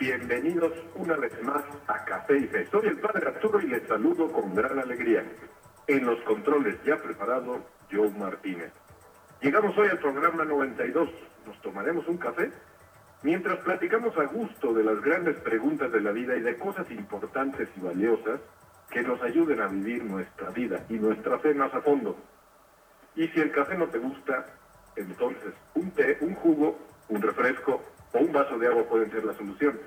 bienvenidos una vez más a Café y Fe. Soy el Padre Arturo y les saludo con gran alegría. En los controles ya preparado, Joe Martínez. Llegamos hoy al programa 92. ¿Nos tomaremos un café? Mientras platicamos a gusto de las grandes preguntas de la vida y de cosas importantes y valiosas que nos ayuden a vivir nuestra vida y nuestra fe más a fondo. Y si el café no te gusta, entonces un té, un jugo, un refresco o un vaso de agua pueden ser la solución.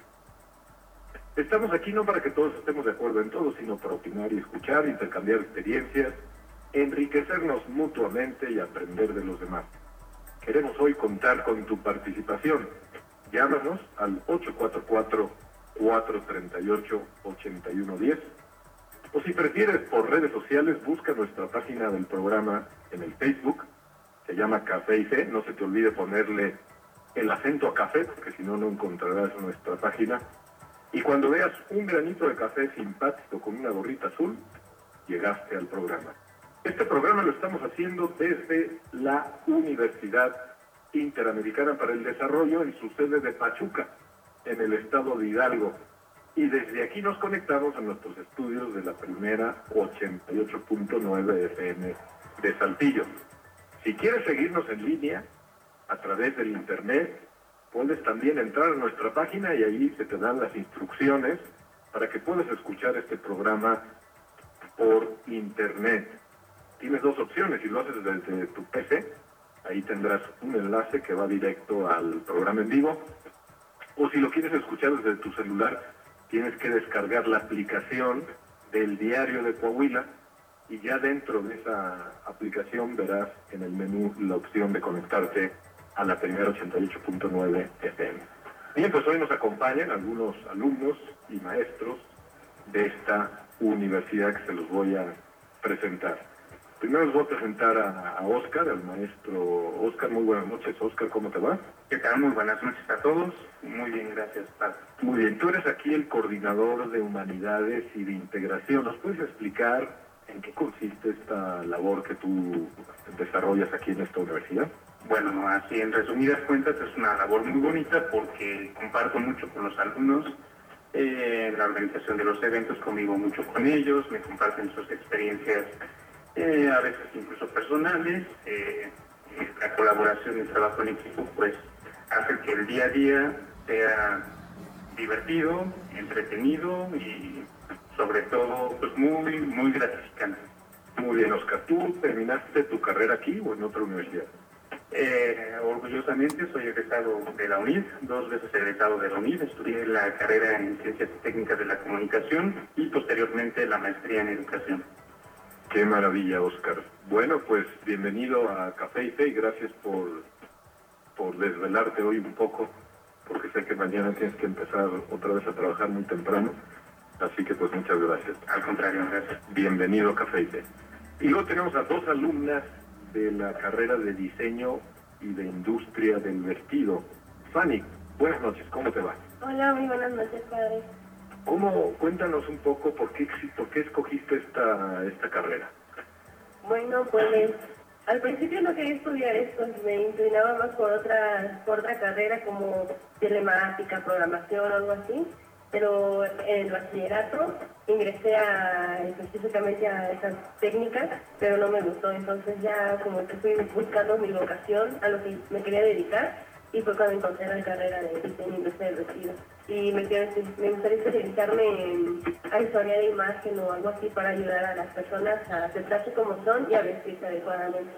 Estamos aquí no para que todos estemos de acuerdo en todo, sino para opinar y escuchar, intercambiar experiencias, enriquecernos mutuamente y aprender de los demás. Queremos hoy contar con tu participación. Llámanos al 844-438-8110 o si prefieres por redes sociales, busca nuestra página del programa en el Facebook, se llama Café y Fe, no se te olvide ponerle el acento a café, porque si no, no encontrarás nuestra página. Y cuando veas un granito de café simpático con una gorrita azul, llegaste al programa. Este programa lo estamos haciendo desde la Universidad Interamericana para el Desarrollo en su sede de Pachuca, en el estado de Hidalgo. Y desde aquí nos conectamos a nuestros estudios de la primera 88.9 FM de Saltillo. Si quieres seguirnos en línea, a través del internet, puedes también entrar a nuestra página y ahí se te dan las instrucciones para que puedas escuchar este programa por internet. Tienes dos opciones, si lo haces desde tu PC, ahí tendrás un enlace que va directo al programa en vivo, o si lo quieres escuchar desde tu celular, tienes que descargar la aplicación del diario de Coahuila y ya dentro de esa aplicación verás en el menú la opción de conectarte a la primera 88.9 FM. Bien, pues hoy nos acompañan algunos alumnos y maestros de esta universidad que se los voy a presentar. Primero les voy a presentar a, a Oscar, al maestro Oscar. Muy buenas noches, Oscar, ¿cómo te va? ¿Qué tal? Muy buenas noches a todos. Muy bien, gracias, Padre. Muy bien, tú eres aquí el coordinador de humanidades y de integración. ¿Nos puedes explicar en qué consiste esta labor que tú desarrollas aquí en esta universidad? Bueno, así en resumidas cuentas es una labor muy bonita porque comparto mucho con los alumnos eh, la organización de los eventos, conmigo mucho con ellos, me comparten sus experiencias, eh, a veces incluso personales. Eh, la colaboración y el trabajo en equipo pues hace que el día a día sea divertido, entretenido y sobre todo pues muy, muy gratificante. Muy bien, Oscar. ¿Tú terminaste tu carrera aquí o en otra universidad? Eh, orgullosamente soy egresado de la UNID, dos veces egresado de la UNID, estudié la carrera en Ciencias y Técnicas de la Comunicación y posteriormente la maestría en Educación. Qué maravilla, Oscar. Bueno, pues bienvenido a Café y Fe y gracias por, por desvelarte hoy un poco, porque sé que mañana tienes que empezar otra vez a trabajar muy temprano. Así que pues muchas gracias. Al contrario, gracias. Bienvenido a Café y Fe. Y luego tenemos a dos alumnas de la carrera de diseño y de industria del vestido. Fanny, buenas noches, ¿cómo te va? Hola, muy buenas noches, padre. ¿Cómo, cuéntanos un poco por qué, por qué escogiste esta, esta carrera? Bueno, pues al principio no quería estudiar esto, me inclinaba más por otra, por otra carrera como telemática, programación o algo así, pero en el bachillerato ingresé específicamente a esas técnicas, pero no me gustó, entonces ya como que fui buscando mi vocación, a lo que me quería dedicar, y fue cuando encontré la carrera de diseño industrial del vestido. Y me, quiero, me gustaría especializarme en asesoría de imagen o algo así para ayudar a las personas a aceptarse como son y a vestirse adecuadamente.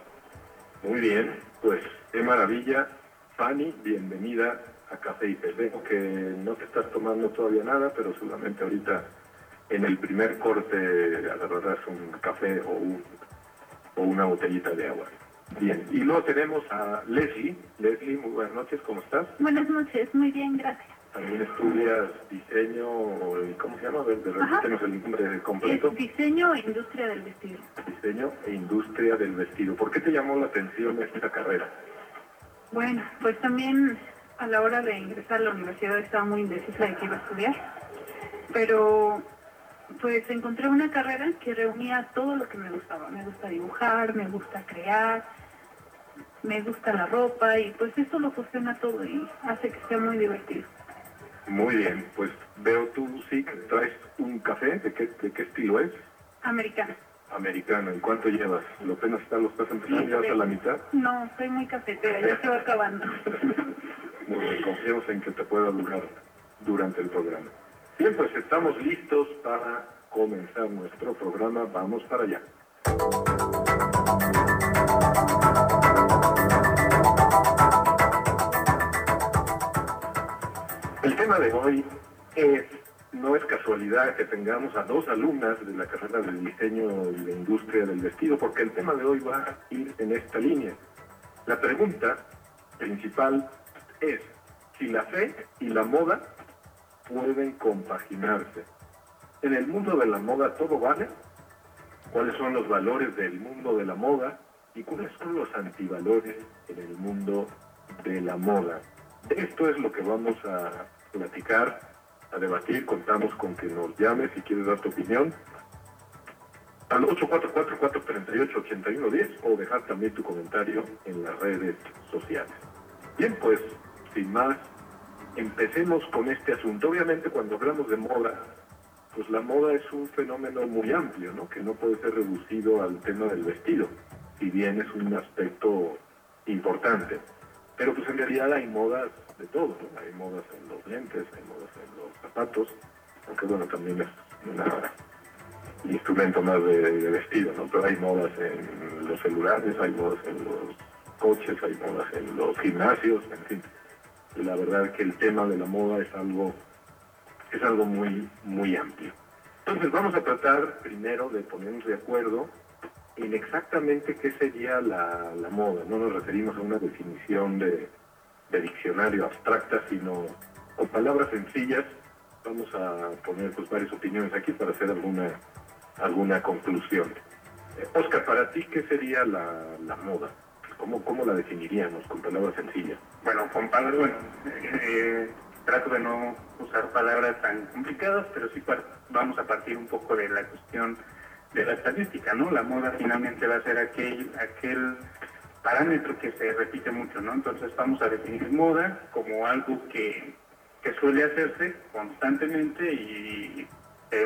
Muy bien, pues qué maravilla. Fanny, bienvenida a Café y Fe. Veo que no te estás tomando todavía nada, pero seguramente ahorita en el primer corte agarrarás un café o, un, o una botellita de agua. Bien, y luego tenemos a Leslie. Leslie, muy buenas noches, ¿cómo estás? Buenas noches, muy bien, gracias. también estudias diseño, ¿cómo se llama? A ver, repítenos el nombre completo. Es diseño e industria del vestido. Diseño e industria del vestido. ¿Por qué te llamó la atención esta carrera? Bueno, pues también a la hora de ingresar a la universidad estaba muy indecisa de qué iba a estudiar, pero pues encontré una carrera que reunía todo lo que me gustaba. Me gusta dibujar, me gusta crear, me gusta la ropa y pues eso lo funciona todo y hace que sea muy divertido. Muy bien, pues veo tú sí que traes un café, ¿de qué, de qué estilo es? Americano. Americano, ¿y cuánto llevas? ¿Lo apenas está, lo estás empezando, ya a la mitad? No, soy muy cafetera, ya se va acabando. muy bien, confiamos en que te pueda durar durante el programa. Bien, pues estamos listos para comenzar nuestro programa, vamos para allá. El tema de hoy es, no es casualidad que tengamos a dos alumnas de la carrera de diseño y de industria del vestido, porque el tema de hoy va a ir en esta línea. La pregunta principal es si la fe y la moda pueden compaginarse. En el mundo de la moda todo vale. ¿Cuáles son los valores del mundo de la moda y cuáles son los antivalores en el mundo de la moda? Esto es lo que vamos a platicar, debatir. Contamos con que nos llames si quieres dar tu opinión al 844-438-8110 o dejar también tu comentario en las redes sociales. Bien, pues, sin más, empecemos con este asunto. Obviamente cuando hablamos de moda, pues la moda es un fenómeno muy amplio, ¿no? Que no puede ser reducido al tema del vestido, si bien es un aspecto importante. Pero pues en realidad hay modas de todo, Hay modas en los lentes, hay modas en los zapatos, aunque bueno, también es un instrumento más de, vestido, ¿no? Pero hay modas en los celulares, hay modas en los coches, hay modas en los gimnasios, en fin. la verdad que el tema de la moda es algo, es algo muy, muy amplio. Entonces vamos a tratar primero de ponernos de acuerdo en exactamente qué sería la, la moda. No nos referimos a una definición de, de diccionario abstracta, sino con palabras sencillas. Vamos a poner pues, varias opiniones aquí para hacer alguna, alguna conclusión. Eh, Oscar, para ti, ¿qué sería la, la moda? ¿Cómo, ¿Cómo la definiríamos con palabras sencillas? Bueno, con palabras, bueno, eh, trato de no usar palabras tan complicadas, pero sí vamos a partir un poco de la cuestión de la estadística, ¿no? La moda finalmente va a ser aquel, aquel parámetro que se repite mucho, ¿no? Entonces vamos a definir moda como algo que, suele hacerse constantemente y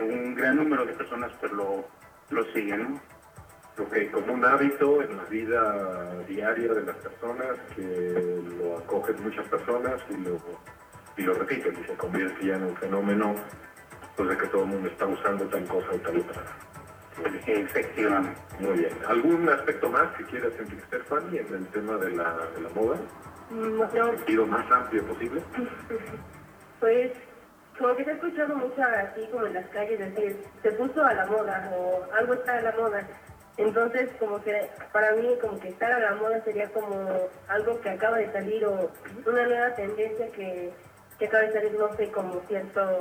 un gran número de personas pues lo, lo siguen, ¿no? Ok, como un hábito en la vida diaria de las personas que lo acogen muchas personas y lo, y lo repiten y se convierte ya en un fenómeno pues de que todo el mundo está usando tal cosa o tal otra. Efectivamente. Muy bien. ¿Algún aspecto más que quieras enriquecer, Fanny, en el tema de la, de la moda? No. ¿El sentido más amplio posible? Pues, como que se ha escuchado mucho así como en las calles decir, se puso a la moda o algo está a la moda. Entonces, como que para mí, como que estar a la moda sería como algo que acaba de salir o una nueva tendencia que, que acaba de salir, no sé, como ciertas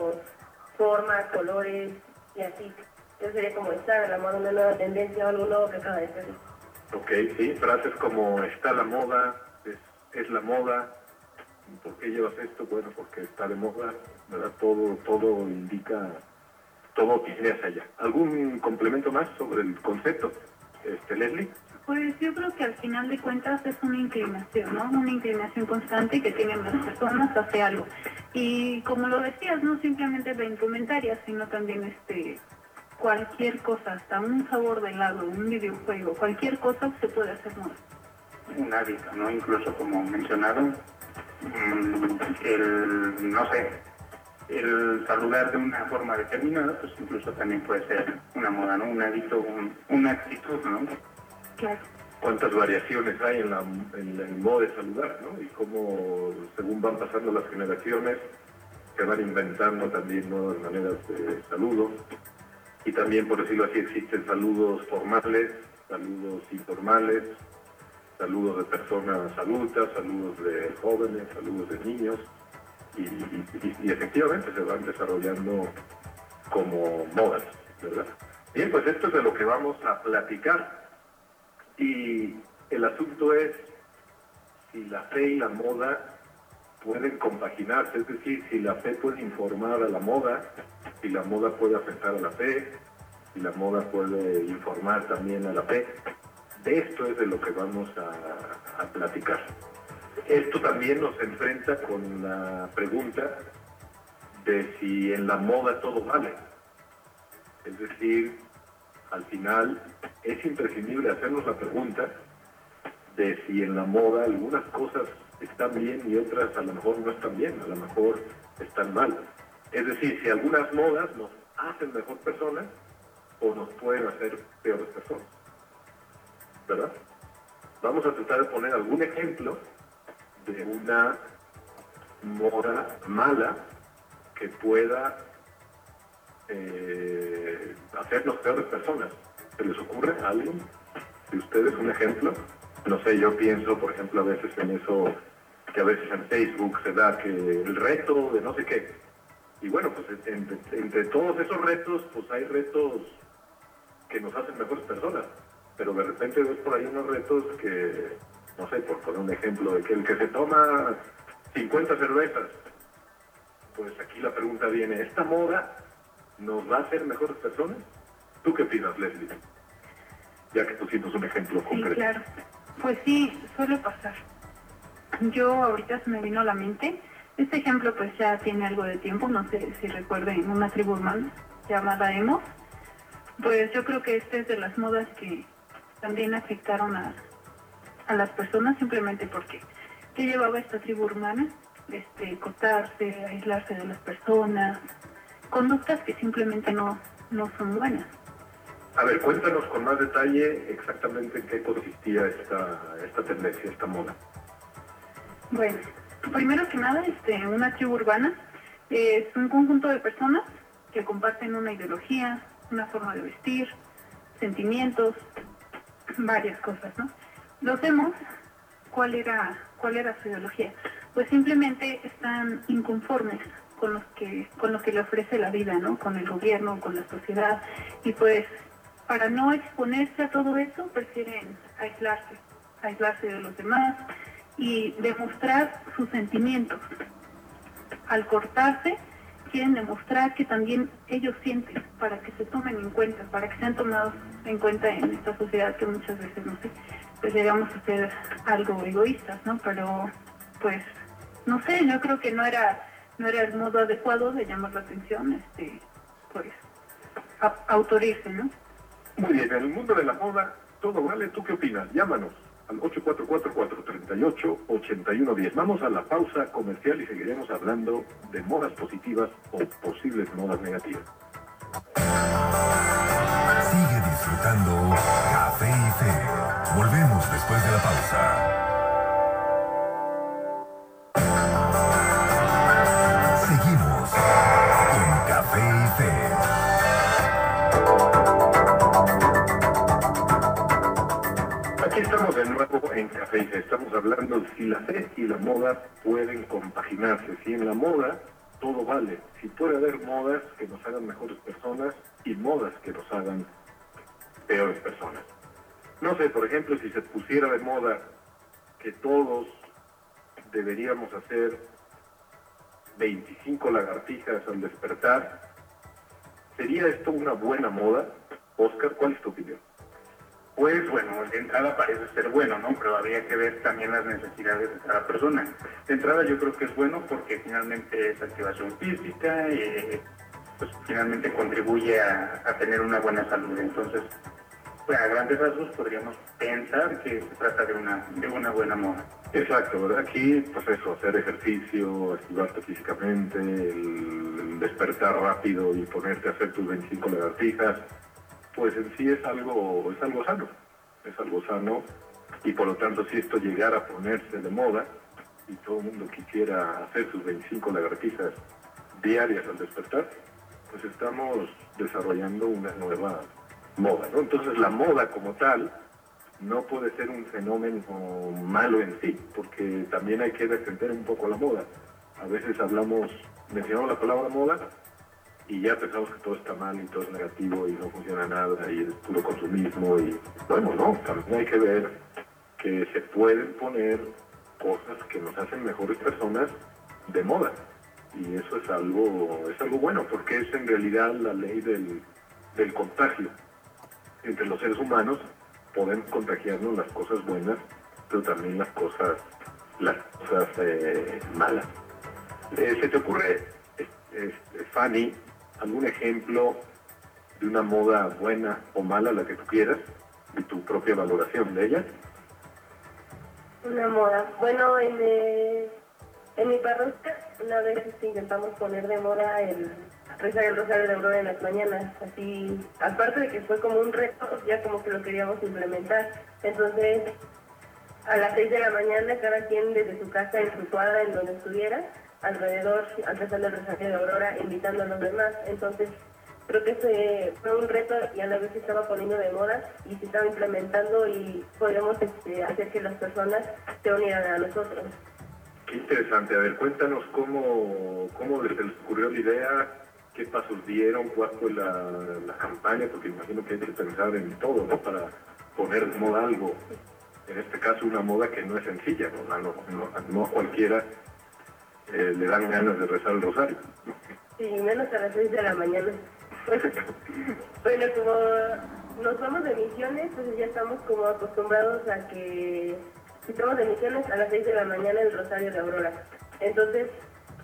formas, colores y así. Eso sería como estar a la moda, una nueva tendencia o algo nuevo que acaba de salir. Ok, sí, frases como está la moda, es, es la moda, ¿por qué llevas esto? Bueno, porque está de moda, ¿verdad? Todo, todo indica, todo tiene hacia allá. ¿Algún complemento más sobre el concepto, este, Leslie? Pues yo creo que al final de cuentas es una inclinación, ¿no? Una inclinación constante que tienen las personas hacia algo. Y como lo decías, no simplemente la indumentaria, sino también este cualquier cosa, hasta un sabor de helado, un videojuego, cualquier cosa se puede hacer moda. Un hábito, ¿no? Incluso como mencionaron, mm, el, no sé, el saludar de una forma determinada, pues incluso también puede ser una moda, ¿no? Un hábito, una actitud, ¿no? Claro. Cuántas variaciones hay en, la, en el modo de saludar, ¿no? Y cómo, según van pasando las generaciones, se van inventando también nuevas maneras de saludo y también, por decirlo así, existen saludos formales, saludos informales, saludos de personas adultas, saludos de jóvenes, saludos de niños. y, efectivamente se van desarrollando como modas, ¿verdad? Bien, pues esto es de lo que vamos a platicar. Y el asunto es si la fe y la moda pueden compaginarse, es decir, si la fe puede informar a la moda, si la moda puede afectar a la fe, si la moda puede informar también a la fe. De esto es de lo que vamos a, a platicar. Esto también nos enfrenta con la pregunta de si en la moda todo vale. Es decir, al final es imprescindible hacernos la pregunta de si en la moda algunas cosas están bien y otras a lo mejor no están bien, a lo mejor están mal. Es decir, si algunas modas nos hacen mejor personas o nos pueden hacer peores personas. ¿Verdad? Vamos a tratar de poner algún ejemplo de una moda mala que pueda eh, hacernos peores personas. ¿Se les ocurre a alguien de ustedes un ejemplo? No sé, yo pienso, por ejemplo, a veces en eso que a veces en Facebook se da que el reto de no sé qué. Y bueno, pues entre, todos esos retos, pues hay retos que nos hacen mejores personas. Pero de repente ves por ahí unos retos que, no sé, por poner un ejemplo, de que el que se toma 50 cervezas, pues aquí la pregunta viene, ¿esta moda nos va a hacer mejores personas? ¿Tú qué opinas, Leslie? Ya que pusimos un ejemplo concreto. claro. Pues sí, suele pasar. Yo ahorita se me vino a la mente, este ejemplo pues ya tiene algo de tiempo, no sé si recuerden una tribu humana llamada Emo. Pues yo creo que esta es de las modas que también afectaron a, a las personas simplemente porque ¿qué llevaba esta tribu humana? Este, cortarse, aislarse de las personas, conductas que simplemente no, no son buenas. A ver, cuéntanos con más detalle exactamente en qué consistía esta, esta tendencia, esta moda. Bueno, primero que nada, este, una tribu urbana es un conjunto de personas que comparten una ideología, una forma de vestir, sentimientos, varias cosas, ¿no? Los vemos, ¿cuál era, cuál era su ideología? Pues simplemente están inconformes con los que, con lo que le ofrece la vida, ¿no? Con el gobierno, con la sociedad, y pues para no exponerse a todo eso prefieren aislarse, aislarse de los demás, y demostrar sus sentimientos. Al cortarse, quieren demostrar que también ellos sienten para que se tomen en cuenta, para que sean tomados en cuenta en esta sociedad que muchas veces, no sé, pues llegamos a ser algo egoístas, ¿no? Pero, pues, no sé, yo creo que no era, no era el modo adecuado de llamar la atención, este, pues, autorirse, ¿no? Muy bien, en el mundo de la moda, todo vale, ¿tú qué opinas? Llámanos al 844-438-8110. Vamos a la pausa comercial y seguiremos hablando de modas positivas o posibles modas negativas. Sigue disfrutando Café y Fe. Volvemos después de la pausa. En Café Estamos hablando si la fe y la moda pueden compaginarse. Si en la moda todo vale. Si puede haber modas que nos hagan mejores personas y modas que nos hagan peores personas. No sé, por ejemplo, si se pusiera de moda que todos deberíamos hacer 25 lagartijas al despertar, ¿sería esto una buena moda? Oscar, ¿cuál es tu opinión? Pues bueno, de entrada parece ser bueno, ¿no? Pero habría que ver también las necesidades de cada persona. De entrada yo creo que es bueno porque finalmente es activación física eh, pues finalmente contribuye a, tener una buena salud. Entonces, pues, a grandes rasgos podríamos pensar que se trata de una, de una buena moda. Exacto, ¿verdad? Aquí, pues eso, hacer ejercicio, activarte físicamente, despertar rápido y ponerte a hacer tus 25 lagartijas pues en sí es algo, es algo sano, es algo sano y por lo tanto si esto llegara a ponerse de moda y todo el mundo quisiera hacer sus 25 lagartijas diarias al despertar, pues estamos desarrollando una nueva moda, ¿no? Entonces la moda como tal no puede ser un fenómeno malo en sí, porque también hay que defender un poco la moda. A veces hablamos, mencionamos la palabra moda y ya pensamos que todo está mal y todo es negativo y no funciona nada y es puro consumismo y bueno, no, también hay que ver que se pueden poner cosas que nos hacen mejores personas de moda. Y eso es algo es algo bueno porque es en realidad la ley del, del contagio. Entre los seres humanos podemos contagiarnos las cosas buenas pero también las cosas las cosas eh, malas. Eh, se te ocurre este, Fanny algún ejemplo de una moda buena o mala la que tú quieras y tu propia valoración de ella una moda. Bueno en eh, en mi parroquia una vez este, intentamos poner de moda el rezar el rosario de aurora en las mañanas, así, aparte de que fue como un reto, ya como que lo queríamos implementar. Entonces, a las 6 de la mañana, cada quien desde su casa, en su cuadra, en donde estuviera, alrededor, al rezar el rosario de aurora, invitando a los demás. Entonces, creo que fue un reto y a la vez se estaba poniendo de moda y se estaba implementando y podemos este, hacer que las personas se unieran a nosotros. Qué interesante. A ver, cuéntanos cómo, cómo les ocurrió la idea, qué pasos dieron, cuál fue la, campaña, porque imagino que hay que pensar en todo, ¿no? Para poner de moda algo. En este caso, una moda que no es sencilla, ¿no? No, a cualquiera eh, le dan ganas de rezar el rosario. Sí, menos a las 6 de la mañana. bueno, como nos vamos de misiones, pues ya estamos como acostumbrados a que estamos de misiones a las 6 de la mañana el Rosario de Aurora. Entonces,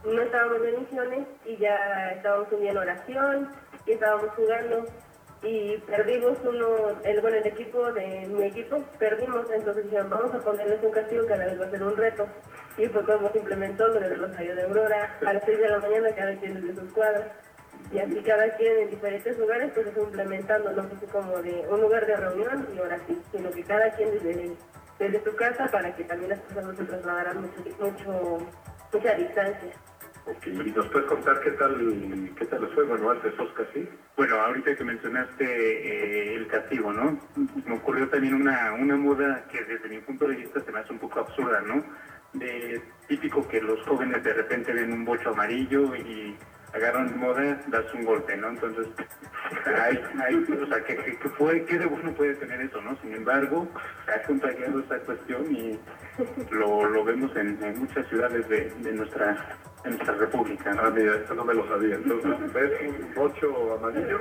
no estábamos de misiones y ya estábamos un día en oración y estábamos jugando y perdimos uno, el, bueno, el equipo de mi equipo, perdimos, entonces dijeron, vamos a ponerles un castigo que a la vez va a ser un reto. Y fue como se implementó lo del Rosario de Aurora, a las 6 de la mañana cada quien desde sus cuadras. Y así cada quien en diferentes lugares pues se implementando, no fue como de un lugar de reunión y ahora sí, sino que cada quien desde desde tu casa para que también las personas no se trasladaran mucho, mucho, mucha distancia. Ok, ¿y nos puedes contar qué tal, qué tal fue, bueno, antes Oscar, sí? Bueno, ahorita que mencionaste eh, el castigo, ¿no? Me ocurrió también una, una moda que desde mi punto de vista se me hace un poco absurda, ¿no? De típico que los jóvenes de repente ven un bocho amarillo y agarran moda, das un golpe, ¿no? Entonces, hay, hay, o sea, ¿qué, qué, fue, ¿qué de bueno puede tener eso, no? Sin embargo, se ha contagiado esta cuestión y lo, lo vemos en, muchas ciudades de, nuestra, de nuestra república, ¿no? Ah, no me lo sabía. Entonces, ¿ves un bocho amarillo?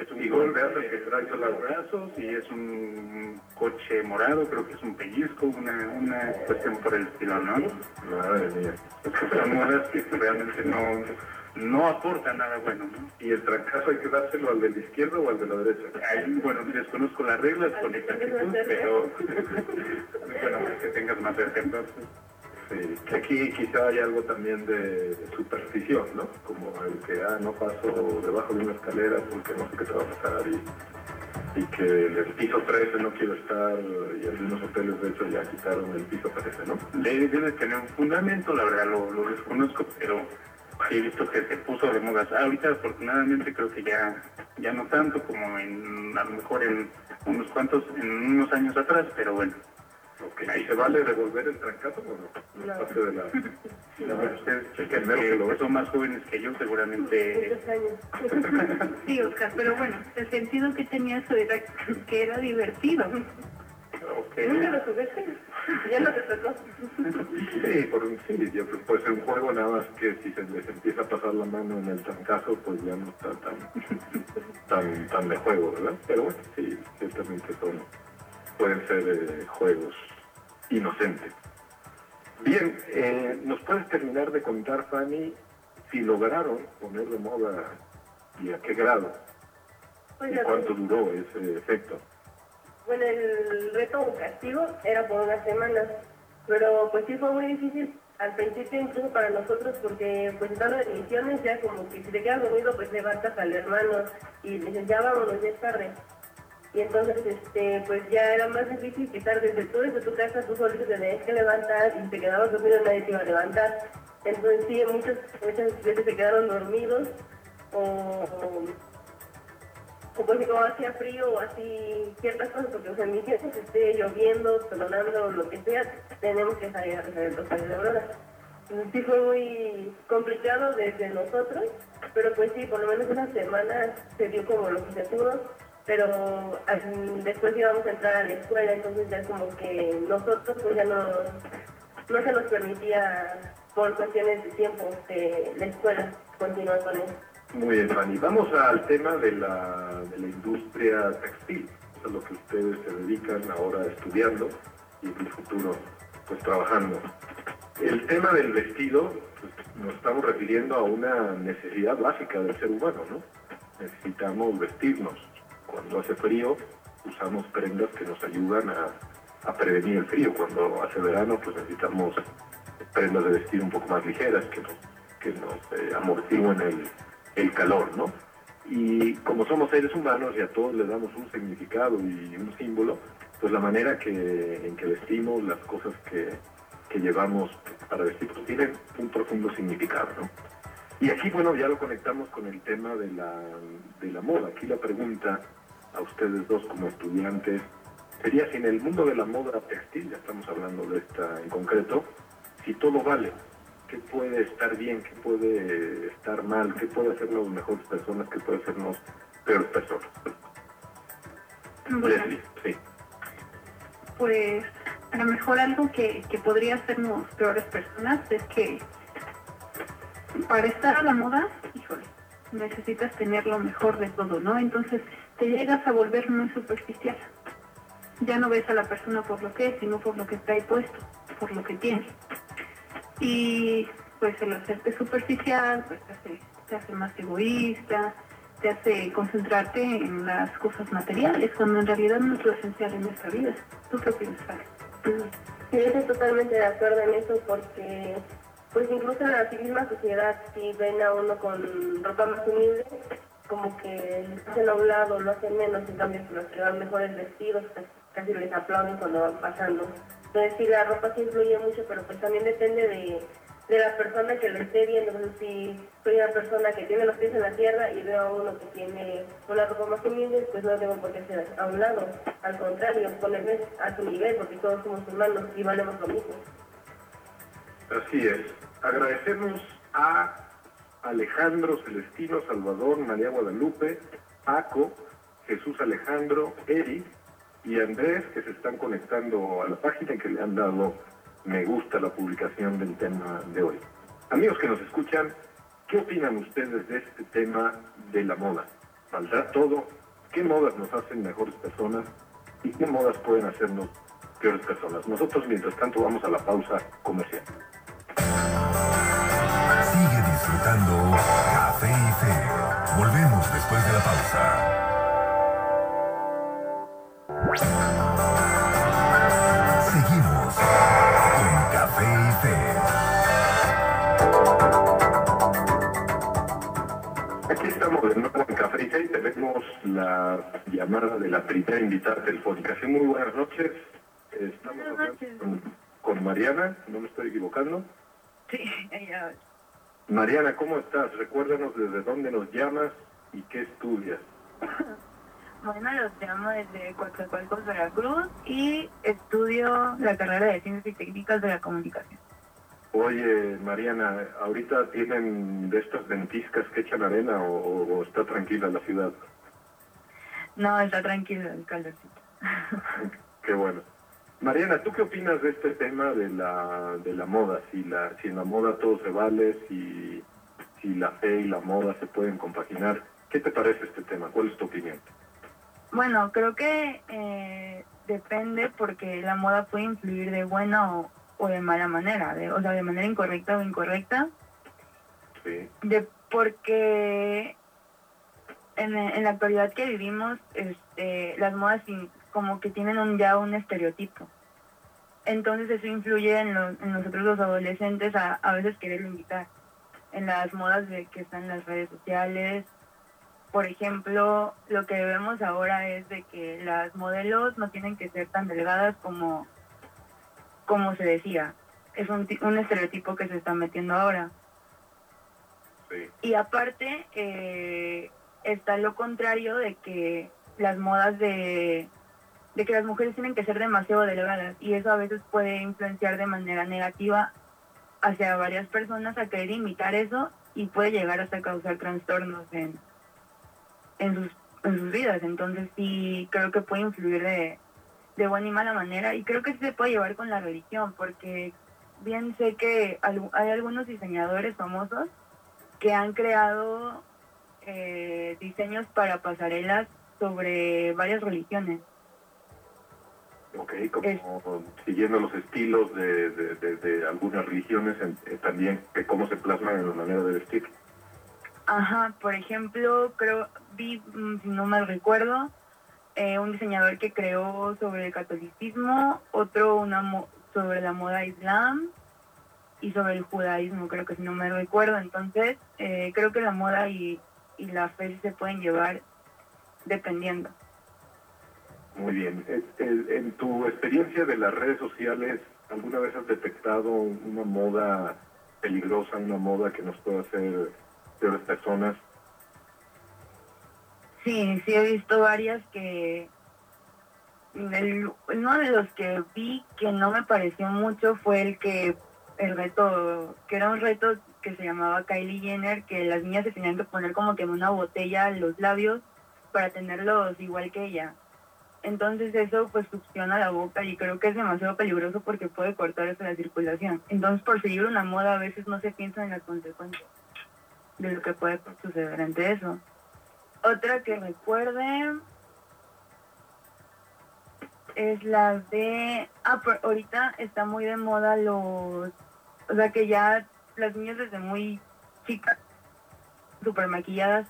Es un golpeazo que trae los brazos y es un coche morado, creo que es un pellizco, una, una cuestión por el estilo, ¿no? Madre mía. Son modas que realmente no no aporta nada bueno. ¿no? ¿Y el trancazo hay que dárselo al de la izquierda o al de la derecha? Ahí, bueno, desconozco las reglas con exactitud, pero bueno, que tengas más cerca entonces. Sí, que aquí quizá hay algo también de superstición, ¿no? Como el que, ah, no paso debajo de una escalera porque no sé qué te va a pasar y, y que el piso 13 no quiero estar y algunos hoteles de hecho ya quitaron el piso 13, ¿no? Debe tener un fundamento, la verdad lo, lo desconozco, pero he visto que se puso de moda. Ahorita afortunadamente creo que ya, ya no tanto como en, a lo mejor en unos cuantos, en unos años atrás, pero bueno. Okay. ¿Ahí se vale devolver el trancazo o no? No. Parte de la... No, ustedes que, que son más jóvenes que yo seguramente... sí, Oscar, pero bueno, el sentido que tenía eso era que era divertido. Okay. ¿Nunca lo jugaste? ¿Ya te tocó? Sí, por un, sí, yo, puede ser un juego nada más que si se les empieza a pasar la mano en el trancazo, pues ya no está tan, tan, tan de juego, ¿verdad? Pero bueno, sí, ciertamente son, pueden ser eh, juegos inocentes. Bien, eh, ¿nos puedes terminar de contar, Fanny, si lograron poner de moda y a qué grado? Pues ¿Y cuánto duró ese efecto? Bueno, el reto o castigo era por unas semanas, pero pues sí fue muy difícil al principio incluso para nosotros porque pues estando en misiones ya como que si te quedas dormido pues levantas al hermano y dices ya vámonos, ya es tarde. Y entonces este pues ya era más difícil que estar desde tú desde tu casa, tú solito te tenías que levantar y te quedabas dormido nadie te iba a levantar. Entonces sí, muchas, muchas veces se quedaron dormidos o, o pues como hacía frío o así ciertas cosas, porque o sea, en misiones esté lloviendo, tronando, lo que sea, tenemos que salir a de aurora. sí fue muy complicado desde nosotros, pero pues sí, por lo menos una semana se dio como lo que se pudo, pero después íbamos a entrar a la escuela, entonces ya como que nosotros pues ya no, no se nos permitía por cuestiones de tiempo de la escuela continuar con eso. Muy bien, Fanny. Vamos al tema de la, de la industria textil, a lo que ustedes se dedican ahora estudiando y en el futuro pues trabajando. El tema del vestido, pues, nos estamos refiriendo a una necesidad básica del ser humano, ¿no? Necesitamos vestirnos. Cuando hace frío, usamos prendas que nos ayudan a, prevenir el frío. Cuando hace verano, pues necesitamos prendas de vestir un poco más ligeras que nos, que eh, amortiguen el, calor, ¿no? Y como somos seres humanos y a todos les damos un significado y un símbolo, pues la manera que, en que vestimos, las cosas que, llevamos para vestir, pues tienen un profundo significado, ¿no? Y aquí, bueno, ya lo conectamos con el tema de la, de la moda. Aquí la pregunta a ustedes dos como estudiantes sería si en el mundo de la moda textil, ya estamos hablando de esta en concreto, si todo vale, qué puede estar bien, qué puede estar mal, qué puede hacernos mejores personas, qué puede hacernos peores personas. sí. Pues a lo mejor algo que, que podría hacernos peores personas es que para estar a la moda, híjole, necesitas tener lo mejor de todo, ¿no? Entonces te llegas a volver muy superficial. Ya no ves a la persona por lo que es, sino por lo que está ahí puesto, por lo que tiene. Y pues el hacerte superficial, pues te hace, más egoísta, te hace concentrarte en las cosas materiales, cuando en realidad no es lo esencial en nuestra vida. ¿Tú qué piensas? Sí, estoy totalmente de acuerdo en eso porque pues incluso en la misma sociedad si ven a uno con ropa más humilde, como que lo hacen a un lado, lo hacen menos, en cambio los que van mejores vestidos pues, casi les aplauden cuando van pasando. Entonces sí, la ropa sí influye mucho, pero pues también depende de, la persona que lo esté viendo. Entonces si soy una persona que tiene los pies en la tierra y veo a uno que tiene una ropa más humilde, pues no tengo por qué ser a un lado. Al contrario, ponerme a su nivel, porque todos somos humanos y valemos lo mismo. Así es. Agradecemos a Alejandro Celestino, Salvador, María Guadalupe, Paco, Jesús Alejandro, Eri y Andrés que se están conectando a la página y que le han dado me gusta la publicación del tema de hoy. Amigos que nos escuchan, ¿qué opinan ustedes de este tema de la moda? ¿Valdrá todo? ¿Qué modas nos hacen mejores personas? ¿Y qué modas pueden hacernos peores personas? Nosotros, mientras tanto, vamos a la pausa comercial. Café y Fe. Volvemos después de la pausa. Seguimos con Café y Fe. Aquí estamos de nuevo en Café y Fe y tenemos la llamada de la primera invitada telefónica. Sí, muy buenas noches. Estamos con, con Mariana, no me estoy equivocando. Sí, ella. Mariana, ¿cómo estás? Recuérdanos desde dónde nos llamas y qué estudias. Bueno, los llamo desde Coatzacoalcos, Veracruz y estudio la carrera de Ciencias y Técnicas de la Comunicación. Oye, Mariana, ¿ahorita tienen de estas ventiscas que echan arena o, está tranquila la ciudad? No, está tranquila el calorcito. Qué bueno. Mariana, ¿tú qué opinas de este tema de la, de la moda? Si, la, si en la moda todo se vale, si, si la fe y la moda se pueden compaginar. ¿Qué te parece este tema? ¿Cuál es tu opinión? Bueno, creo que eh, depende porque la moda puede influir de buena o, de mala manera, de, o sea, de manera incorrecta o incorrecta. Sí. De, porque en, en, la actualidad que vivimos, este, las modas como que tienen un, ya un estereotipo. Entonces eso influye en, en nosotros los adolescentes a, a veces querer imitar en las modas de que están en las redes sociales, por ejemplo, lo que vemos ahora es de que las modelos no tienen que ser tan delgadas como, como se decía. Es un, un estereotipo que se está metiendo ahora. Y aparte, eh, está lo contrario de que las modas de, de que las mujeres tienen que ser demasiado delgadas y eso a veces puede influenciar de manera negativa hacia varias personas a querer imitar eso y puede llegar hasta causar trastornos en, en, sus, en sus vidas. Entonces sí creo que puede influir de, de buena y mala manera y creo que sí se puede llevar con la religión porque bien sé que hay algunos diseñadores famosos que han creado eh, diseños para pasarelas sobre varias religiones. Ok, como siguiendo los estilos de, de, algunas religiones, eh, también que cómo se plasman en la manera de vestir. Ajá, por ejemplo, creo, vi, mm, si no mal recuerdo, eh, un diseñador que creó sobre el catolicismo, otro una sobre la moda islam y sobre el judaísmo, creo que si no me recuerdo. Entonces, eh, creo que la moda y, y la fe se pueden llevar dependiendo. Muy bien. En tu experiencia de las redes sociales, ¿alguna vez has detectado una moda peligrosa, una moda que nos pueda hacer peores personas? Sí, sí he visto varias que... uno de los que vi que no me pareció mucho fue el que el reto, que era un reto que se llamaba Kylie Jenner, que las niñas se tenían que poner como que en una botella los labios para tenerlos igual que ella. Entonces eso pues succiona la boca y creo que es demasiado peligroso porque puede cortar eso la circulación. Entonces por seguir una moda a veces no se piensa en las consecuencias de lo que puede suceder ante eso. Otra que recuerde es la de... Ah, ahorita está muy de moda los... O sea que ya las niñas desde muy chicas, super maquilladas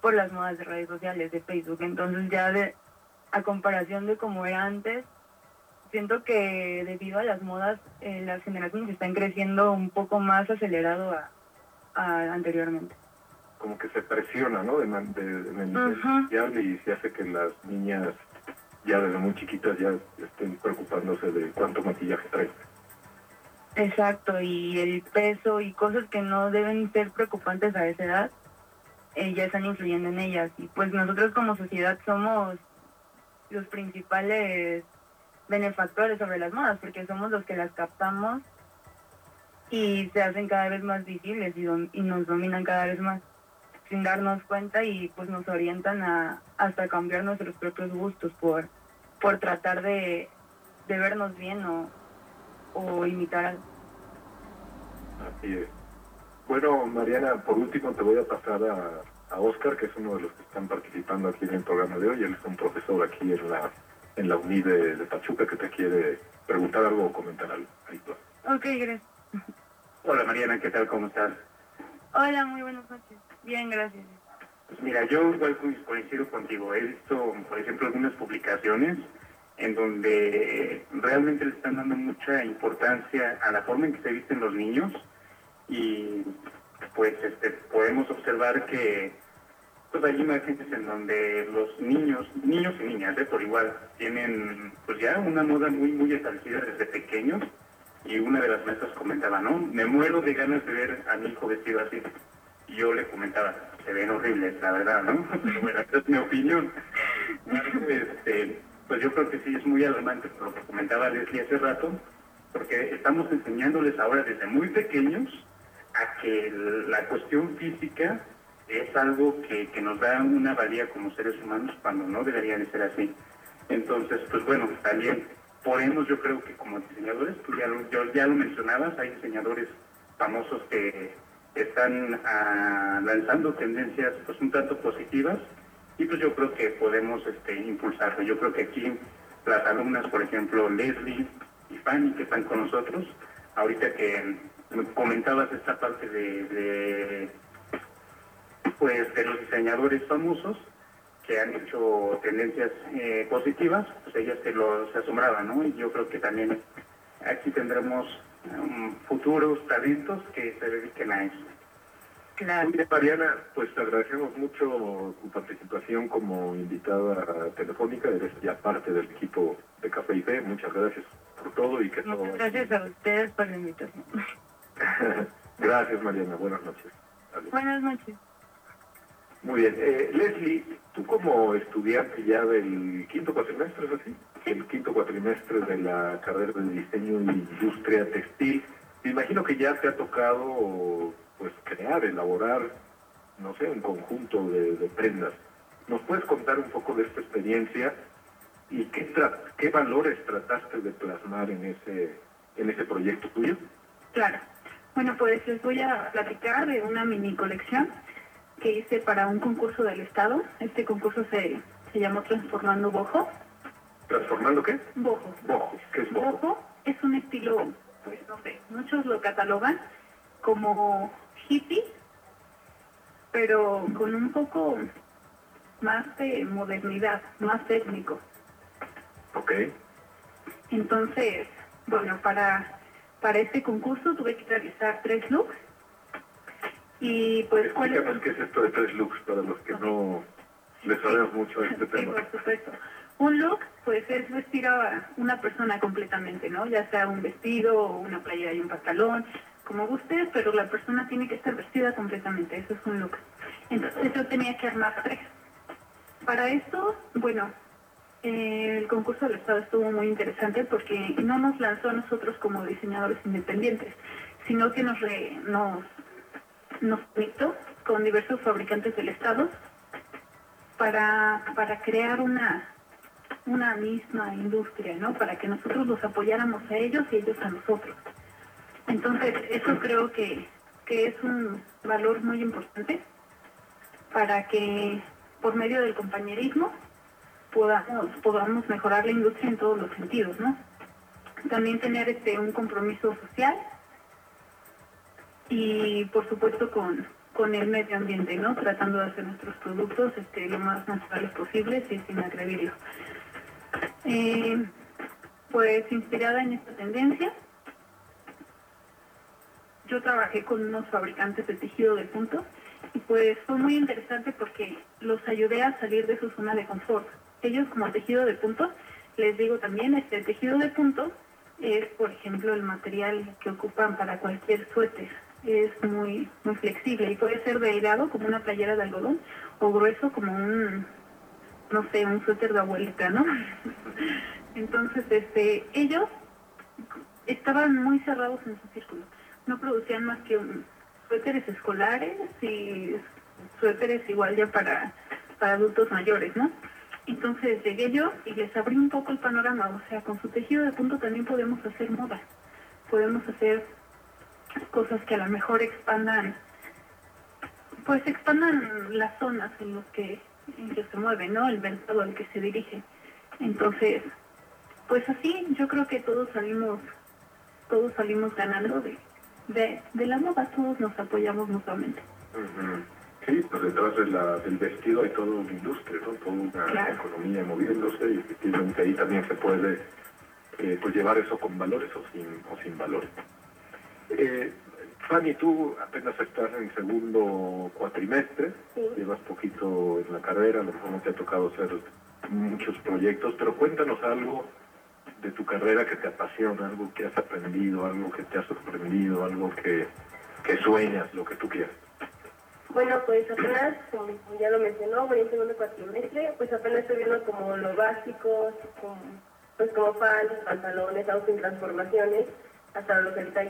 por las modas de redes sociales, de Facebook. Entonces ya de, a comparación de como era antes, siento que debido a las modas, eh, las generaciones están creciendo un poco más acelerado a, anteriormente. Como que se presiona, ¿no? De, de, y se hace que las niñas ya desde muy chiquitas ya estén preocupándose de cuánto maquillaje traen. Exacto, y el peso y cosas que no deben ser preocupantes a esa edad, eh, ya están influyendo en ellas. Y pues nosotros como sociedad somos los principales benefactores sobre las modas, porque somos los que las captamos y se hacen cada vez más visibles y, nos dominan cada vez más sin darnos cuenta y pues nos orientan a hasta cambiar nuestros propios gustos por, por tratar de, de vernos bien o, o imitar algo. Así es. Bueno, Mariana, por último te voy a pasar a, a Oscar, que es uno de los que están participando aquí en el programa de hoy. Él es un profesor aquí en la en la UNI de, Pachuca que te quiere preguntar algo o comentar algo. Ahí Ok, gracias. Hola Mariana, ¿qué tal? ¿Cómo estás? Hola, muy buenas noches. Bien, gracias. Pues mira, yo igual coincido contigo. He visto, por ejemplo, algunas publicaciones en donde realmente le están dando mucha importancia a la forma en que se visten los niños y pues este, podemos observar que pues hay imágenes en donde los niños, niños y niñas, ¿eh? por igual, tienen pues ya una moda muy, muy establecida desde pequeños y una de las maestras comentaba, ¿no? Me muero de ganas de ver a mi hijo vestido así. Y yo le comentaba, se ven horribles, la verdad, ¿no? Bueno, esa es mi opinión. Este, pues yo creo que sí es muy alarmante lo que comentaba Leslie hace rato, porque estamos enseñándoles ahora desde muy pequeños a que la cuestión física es algo que, nos da una valía como seres humanos cuando no debería de ser así. Entonces, pues bueno, también podemos, yo creo que como diseñadores, tú ya lo, ya lo mencionabas, hay diseñadores famosos que están ah, lanzando tendencias pues un tanto positivas y pues yo creo que podemos este, impulsarlo. Yo creo que aquí las alumnas, por ejemplo, Leslie y Fanny, que están con nosotros, ahorita que comentabas esta parte de, pues de los diseñadores famosos que han hecho tendencias eh, positivas, pues ellas se, lo, se asombraban, ¿no? Y yo creo que también aquí tendremos um, futuros talentos que se dediquen a eso. Claro. Muy bien, Mariana, pues te agradecemos mucho tu participación como invitada telefónica, eres ya parte del equipo de Café y Fe, muchas gracias por todo y que Muchas gracias a ustedes por la invitación. Gracias, Mariana. Buenas noches. Buenas noches. Muy bien. Eh, Leslie, tú como estudiante ya del quinto cuatrimestre, ¿es así? El quinto cuatrimestre de la carrera de diseño y industria textil, Me imagino que ya te ha tocado pues crear, elaborar, no sé, un conjunto de, de prendas. ¿Nos puedes contar un poco de esta experiencia y qué, tra- qué valores trataste de plasmar en ese, en ese proyecto tuyo? Claro. Bueno, pues les voy a platicar de una mini colección que hice para un concurso del Estado. Este concurso se, se llamó Transformando Bojo. ¿Transformando qué? Bojo. Bojo. ¿Qué es bojo? Bojo es un estilo, pues no sé, muchos lo catalogan como hippie, pero con un poco más de modernidad, más técnico. Ok. Entonces, bueno, para, para este concurso tuve que realizar tres looks. Y pues, ¿cuál es? Qué es esto de tres looks para los que no le sabemos mucho este Sí, tema. por supuesto. Un look, pues es vestir a una persona completamente, ¿no? Ya sea un vestido, o una playera y un pantalón, como guste, pero la persona tiene que estar vestida completamente, eso es un look. Entonces yo tenía que armar tres. Para esto, bueno, el concurso del Estado estuvo muy interesante porque no nos lanzó a nosotros como diseñadores independientes, sino que nos, re- nos, nos conectó con diversos fabricantes del Estado para, para crear una, una misma industria, ¿no? Para que nosotros los apoyáramos a ellos y ellos a nosotros. Entonces, eso creo que, que es un valor muy importante para que por medio del compañerismo podamos, podamos mejorar la industria en todos los sentidos, ¿no? También tener este un compromiso social y por supuesto con, con el medio ambiente, ¿no? Tratando de hacer nuestros productos este, lo más naturales posibles y sin agredirlos. Eh, pues inspirada en esta tendencia, yo trabajé con unos fabricantes de tejido de punto y pues fue muy interesante porque los ayudé a salir de su zona de confort. Ellos como tejido de punto, les digo también, este tejido de punto es por ejemplo el material que ocupan para cualquier suéter. Es muy, muy flexible y puede ser delgado como una playera de algodón o grueso como un, no sé, un suéter de abuelita, ¿no? Entonces, este, ellos estaban muy cerrados en su círculo. No producían más que um, suéteres escolares y suéteres igual ya para, para adultos mayores, ¿no? Entonces llegué yo y les abrí un poco el panorama, o sea, con su tejido de punto también podemos hacer moda, podemos hacer cosas que a lo mejor expandan, pues expandan las zonas en los que, que se mueve, ¿no? El mercado al que se dirige. Entonces, pues así yo creo que todos salimos, todos salimos ganando de, de, de la moda, todos nos apoyamos mutuamente. Sí, pues detrás de la, del vestido hay toda una industria, ¿no? Toda una Claro. economía moviéndose y efectivamente ahí también se puede eh, pues llevar eso con valores o sin, o sin valores. Eh, Fanny, tú apenas estás en segundo cuatrimestre, Sí. llevas poquito en la carrera, a lo mejor no te ha tocado hacer muchos proyectos, pero cuéntanos algo de tu carrera que te apasiona, algo que has aprendido, algo que te ha sorprendido, algo que, que sueñas, lo que tú quieras. Bueno, pues apenas, como ya lo mencionó, voy en segundo cuatrimestre, pues apenas estoy viendo como lo básico, pues como faldas, pantalones, en transformaciones, hasta lo que ahorita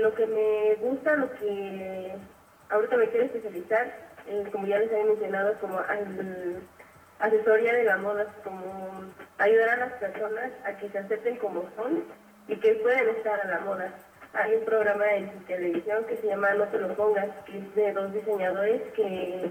lo que me gusta, lo que ahorita me quiero especializar, eh, como ya les había mencionado, como al- asesoría de la moda, como ayudar a las personas a que se acepten como son y que pueden estar a la moda. Hay un programa en televisión que se llama No te lo pongas, que es de dos diseñadores que,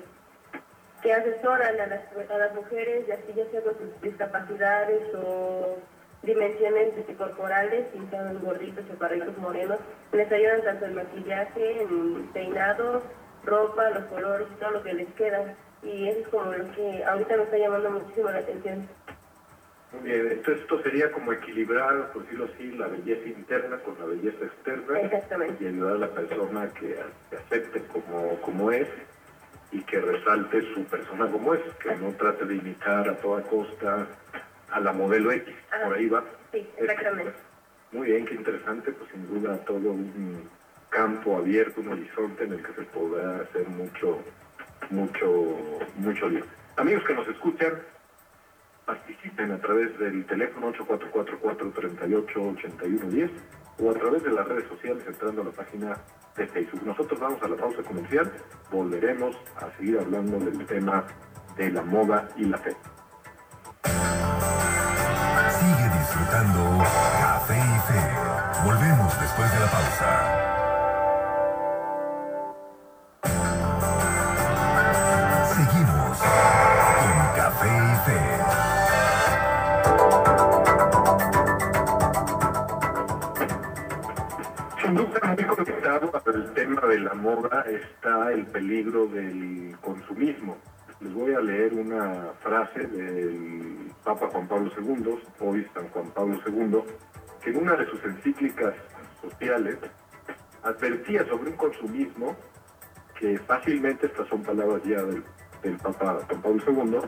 que asesoran a las, a mujeres, así ya sea con sus discapacidades o dimensiones corporales, si son gorditos, chaparritos, morenos, les ayudan tanto en maquillaje, en peinado, ropa, los colores todo lo que les queda. Y eso es como lo que ahorita me está llamando muchísimo la atención. Muy bien, entonces esto sería como equilibrar, por decirlo así, la belleza interna con la belleza externa Exactamente. y ayudar a la persona que, que acepte como, como es y que resalte su persona como es, que no trate de imitar a toda costa a la modelo X, Ah. por ahí va. Sí, exactamente. Muy bien, qué interesante, pues sin duda todo un campo abierto, un horizonte en el que se podrá hacer mucho, mucho, mucho bien. Amigos que nos escuchan, participen a través del teléfono 8444-388110 o a través de las redes sociales entrando a la página de Facebook. Nosotros vamos a la pausa comercial, volveremos a seguir hablando del tema de la moda y la fe. Sigue disfrutando Café y Fe. Volvemos después de la pausa. Muy conectado al tema de la moda está el peligro del consumismo. Les voy a leer una frase del Papa Juan Pablo II, hoy San Juan Pablo II, que en una de sus encíclicas sociales advertía sobre un consumismo que fácilmente, estas son palabras ya del Papa Juan Pablo II,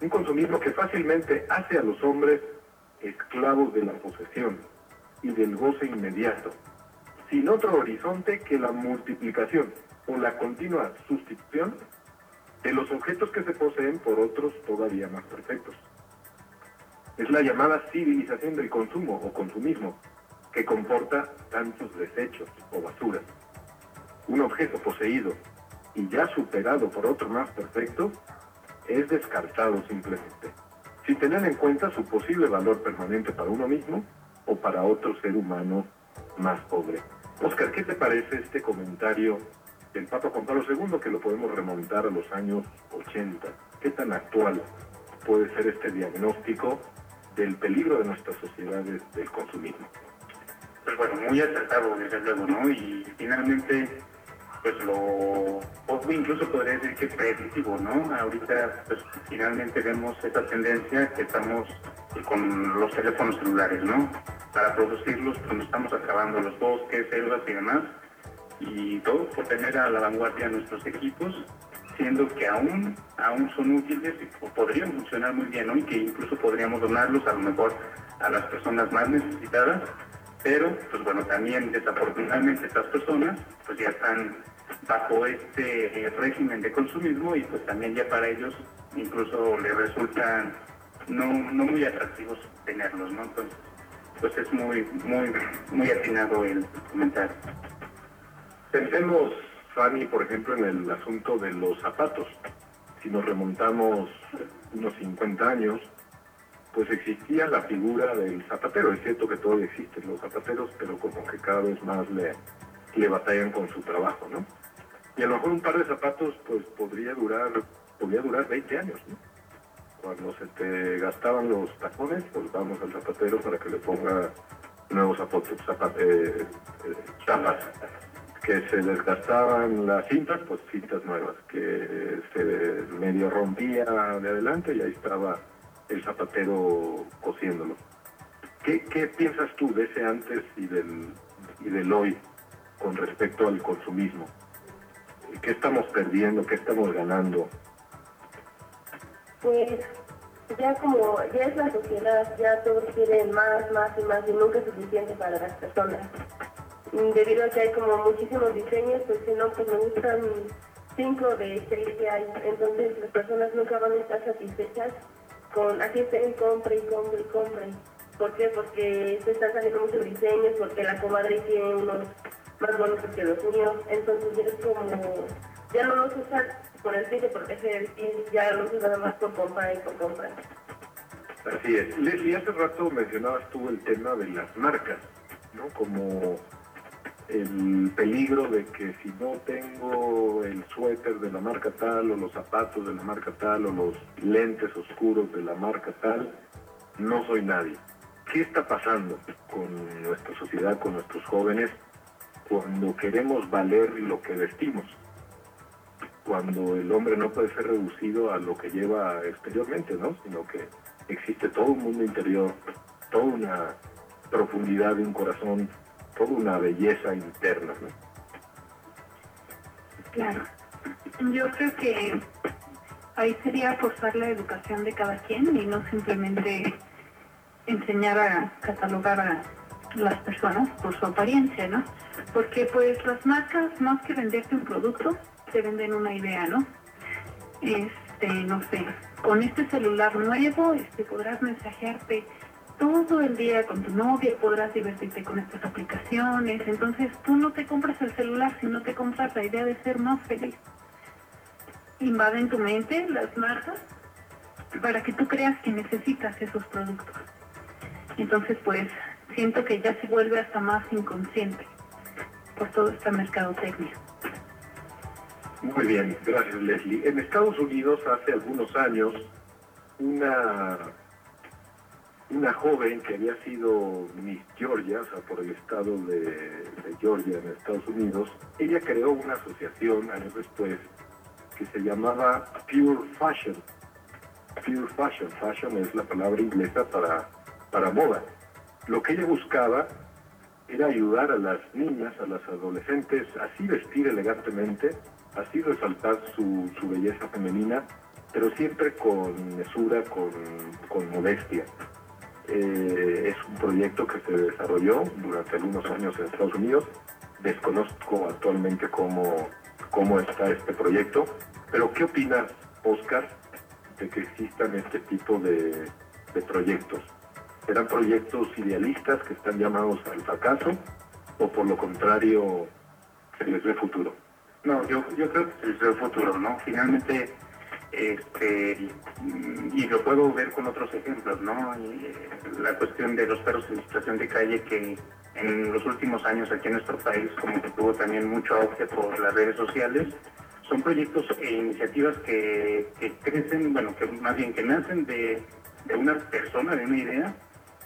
un consumismo que fácilmente hace a los hombres esclavos de la posesión y del goce inmediato, sin otro horizonte que la multiplicación o la continua sustitución de los objetos que se poseen por otros todavía más perfectos. Es la llamada civilización del consumo o consumismo, que comporta tantos desechos o basuras. Un objeto poseído y ya superado por otro más perfecto es descartado simplemente, sin tener en cuenta su posible valor permanente para uno mismo o para otro ser humano más pobre. Oscar, ¿qué te parece este comentario del Papa Juan Pablo II que lo podemos remontar a los años 80? ¿Qué tan actual puede ser este diagnóstico del peligro de nuestras sociedades del consumismo? Pues bueno, muy acertado desde luego, ¿no? Y finalmente, pues lo, incluso podría decir que predictivo, ¿no? Ahorita, pues finalmente vemos esa tendencia que estamos con los teléfonos celulares, ¿no? Para producirlos, pues nos estamos acabando los bosques, selvas y demás, y todo por tener a la vanguardia nuestros equipos, siendo que aún, aún son útiles y podrían funcionar muy bien, ¿no? Y que incluso podríamos donarlos a lo mejor a las personas más necesitadas, pero pues bueno, también desafortunadamente estas personas pues ya están bajo este eh, régimen de consumismo y pues también ya para ellos incluso les resultan no, no muy atractivos tenerlos, ¿no? Entonces, pues es muy, muy, muy atinado el comentario. Pensemos, Fanny, por ejemplo, en el asunto de los zapatos. Si nos remontamos unos 50 años, pues existía la figura del zapatero. Es cierto que todavía existen los zapateros, pero como que cada vez más le, le batallan con su trabajo, ¿no? Y a lo mejor un par de zapatos, pues podría durar, podría durar 20 años, ¿no? Cuando se te gastaban los tacones, pues vamos al zapatero para que le ponga nuevos zapatos, zapat- eh, eh, chapas. Que se desgastaban las cintas, pues cintas nuevas. Que se medio rompía de adelante y ahí estaba el zapatero cosiéndolo. ¿Qué, piensas tú de ese antes y del, y del hoy con respecto al consumismo? ¿Qué estamos perdiendo? ¿Qué estamos ganando? Pues ya como ya es la sociedad, ya todos quieren más, más y más y nunca es suficiente para las personas. Debido a que hay como muchísimos diseños, pues si no, pues me gustan cinco de seis que hay. Entonces las personas nunca van a estar satisfechas con así estén compre y compre y compre. ¿Por qué? Porque se están saliendo muchos diseños, porque la comadre tiene unos más bonitos que los míos. Entonces ya es como, ya no los usan por el fin de proteger el fin, ya los usan más por comprar y por comprar. Así es. Leslie, hace rato mencionabas tú el tema de las marcas, ¿no? Como el peligro de que si no tengo el suéter de la marca tal o los zapatos de la marca tal o los lentes oscuros de la marca tal, no soy nadie. ¿Qué está pasando con nuestra sociedad, con nuestros jóvenes, cuando queremos valer lo que vestimos? Cuando el hombre no puede ser reducido a lo que lleva exteriormente, ¿no? Sino que existe todo un mundo interior, toda una profundidad de un corazón, toda una belleza interna, ¿no? Claro. Yo creo que ahí sería forzar la educación de cada quien y no simplemente enseñar a catalogar a las personas por su apariencia, ¿no? Porque pues las marcas, más que venderte un producto, te venden una idea, ¿no? Este, no sé, con este celular nuevo este, podrás mensajearte todo el día con tu novia, podrás divertirte con estas aplicaciones. Entonces tú no te compras el celular, sino te compras la idea de ser más feliz. Invaden tu mente las marcas para que tú creas que necesitas esos productos. Entonces pues siento que ya se vuelve hasta más inconsciente por todo esta mercadotecnia. Muy bien, gracias Leslie. En Estados Unidos hace algunos años una una joven que había sido Miss Georgia, o sea, por el estado de, Georgia en Estados Unidos, ella creó una asociación años después que se llamaba Pure Fashion. Pure Fashion, fashion es la palabra inglesa para, para moda. Lo que ella buscaba era ayudar a las niñas, a las adolescentes, así vestir elegantemente, así resaltar su, su belleza femenina, pero siempre con mesura, con, con modestia. Eh, es un proyecto que se desarrolló durante algunos años en Estados Unidos. Desconozco actualmente cómo, cómo está este proyecto, pero ¿qué opinas, Oscar, de que existan este tipo de, proyectos? ¿Serán proyectos idealistas que están llamados al fracaso o por lo contrario se les ve futuro? No, yo, yo creo que se les ve futuro, ¿no? Finalmente este, y lo puedo ver con otros ejemplos, ¿no? Eh, la cuestión de los perros en situación de calle que en los últimos años aquí en nuestro país como que tuvo también mucho auge por las redes sociales, son proyectos e iniciativas que, crecen, bueno, que más bien que nacen de, una persona, de una idea,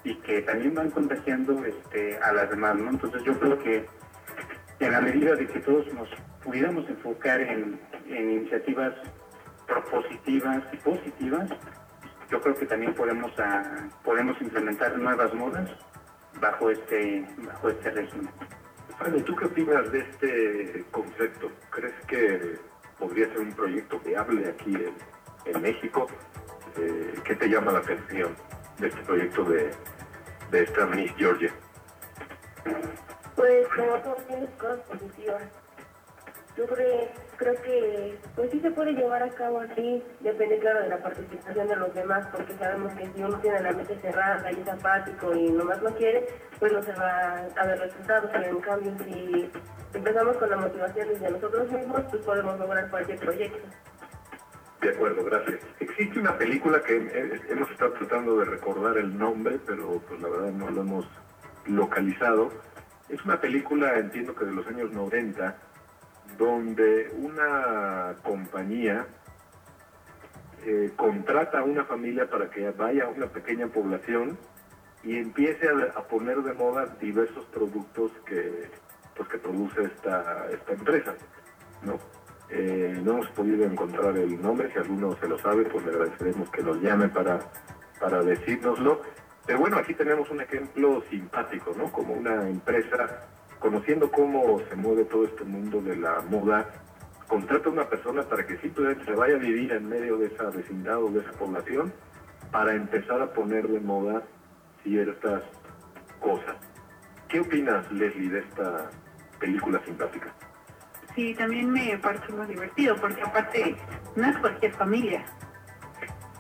y que también van contagiando este, a las demás, ¿no? Entonces yo creo que en la medida de que todos nos pudiéramos enfocar en, en iniciativas propositivas y positivas, yo creo que también podemos a, podemos implementar nuevas modas bajo este bajo este régimen. ¿tú qué opinas de este concepto? ¿Crees que podría ser un proyecto viable aquí en, México? Eh, ¿Qué te llama la atención de este proyecto de, de esta Miss Georgia? Pues como todo tiene cosas positivas creo, creo que pues sí se puede llevar a cabo así, depende claro de la participación de los demás, porque sabemos que si uno tiene la mente cerrada y es apático y nomás no quiere, pues no se va a ver resultados, pero en cambio si empezamos con la motivación desde nosotros mismos, pues podemos lograr cualquier proyecto. De acuerdo, gracias. Existe una película que hemos estado tratando de recordar el nombre, pero pues la verdad no lo hemos localizado. Es una película, entiendo que de los años 90, donde una compañía eh, contrata a una familia para que vaya a una pequeña población y empiece a, poner de moda diversos productos que, pues, produce esta, esta empresa. ¿no? Eh, no hemos podido encontrar el nombre, si alguno se lo sabe, pues le agradeceremos que nos llame para, para decírnoslo. Pero bueno, aquí tenemos un ejemplo simpático, ¿no? Como una empresa conociendo cómo se mueve todo este mundo de la moda, contrata a una persona para que simplemente se vaya a vivir en medio de esa vecindad o de esa población para empezar a poner de moda ciertas cosas. ¿Qué opinas, Leslie, de esta película simpática? Sí, también me parece muy divertido, porque aparte no es cualquier familia.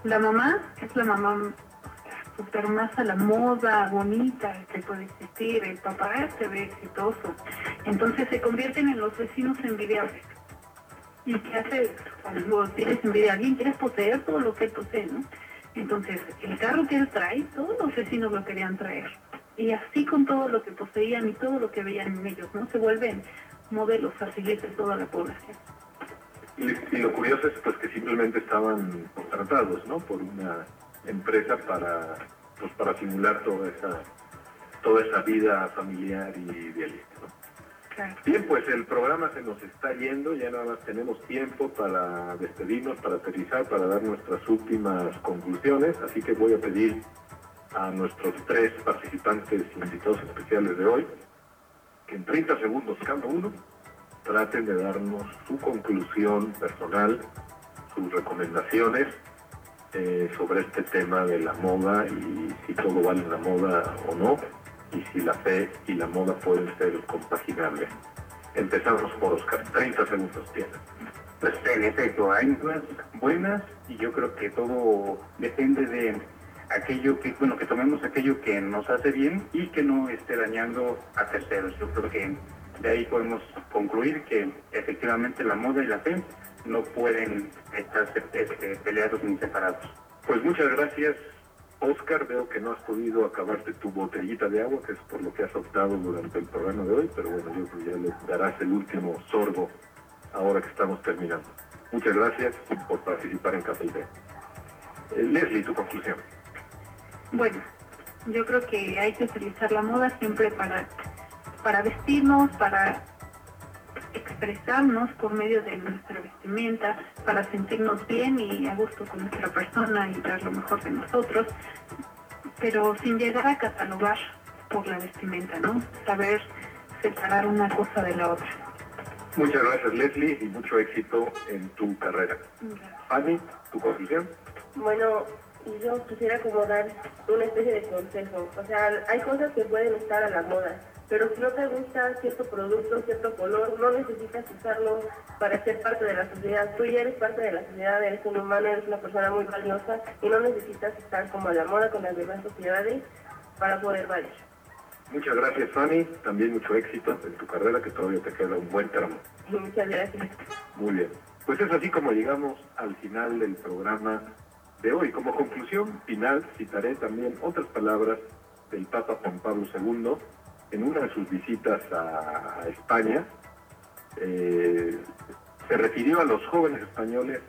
La mamá es la mamá super más a la moda bonita que puede existir, el papá se ve exitoso. Entonces se convierten en los vecinos envidiables. ¿Y qué hace cuando tienes envidia a alguien? Quieres poseer todo lo que él posee, ¿no? Entonces, el carro que él trae, todos los vecinos lo querían traer. Y así con todo lo que poseían y todo lo que veían en ellos, ¿no? Se vuelven modelos a de toda la población. Y, y, lo curioso es pues que simplemente estaban contratados, ¿no? Por una empresa para, pues, para simular toda esa, toda esa vida familiar y idealista. Bien, pues el programa se nos está yendo, ya nada más tenemos tiempo para despedirnos, para aterrizar, para dar nuestras últimas conclusiones, así que voy a pedir a nuestros tres participantes invitados especiales de hoy que en 30 segundos cada uno traten de darnos su conclusión personal, sus recomendaciones eh, sobre este tema de la moda y si todo vale la moda o no, y si la fe y la moda pueden ser compaginables. Empezamos por Oscar, 30 segundos tiene. Pues en efecto, hay cosas buenas y yo creo que todo depende de aquello que, bueno, que tomemos aquello que nos hace bien y que no esté dañando a terceros. Yo creo que de ahí podemos concluir que efectivamente la moda y la fe no pueden estar este, peleados ni separados. Pues muchas gracias, Oscar. Veo que no has podido acabarte tu botellita de agua, que es por lo que has optado durante el programa de hoy, pero bueno, yo creo que ya le darás el último sorbo ahora que estamos terminando. Muchas gracias por participar en Café eh, Leslie, tu conclusión. Bueno, yo creo que hay que utilizar la moda siempre para, para vestirnos, para expresarnos por medio de nuestra vestimenta, para sentirnos bien y a gusto con nuestra persona y dar lo mejor de nosotros, pero sin llegar a catalogar por la vestimenta, ¿no? Saber separar una cosa de la otra. Muchas gracias Leslie y mucho éxito en tu carrera. Fanny, tu conclusión. Bueno, yo quisiera como dar una especie de consejo. O sea, hay cosas que pueden estar a la moda, pero si no te gusta cierto producto, cierto color, no necesitas usarlo para ser parte de la sociedad. Tú ya eres parte de la sociedad, eres un humano, eres una persona muy valiosa y no necesitas estar como a la moda con las demás sociedades para poder valer. Muchas gracias, Fanny. También mucho éxito en tu carrera, que todavía te queda un buen tramo. Muchas gracias. Muy bien. Pues es así como llegamos al final del programa de hoy. Como conclusión final, citaré también otras palabras del Papa Juan Pablo II en una de sus visitas a España, eh, se refirió a los jóvenes españoles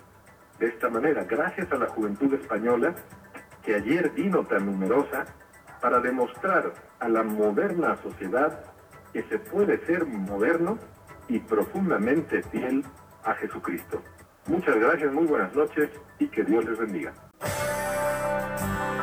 de esta manera, gracias a la juventud española que ayer vino tan numerosa para demostrar a la moderna sociedad que se puede ser moderno y profundamente fiel a Jesucristo. Muchas gracias, muy buenas noches y que Dios les bendiga.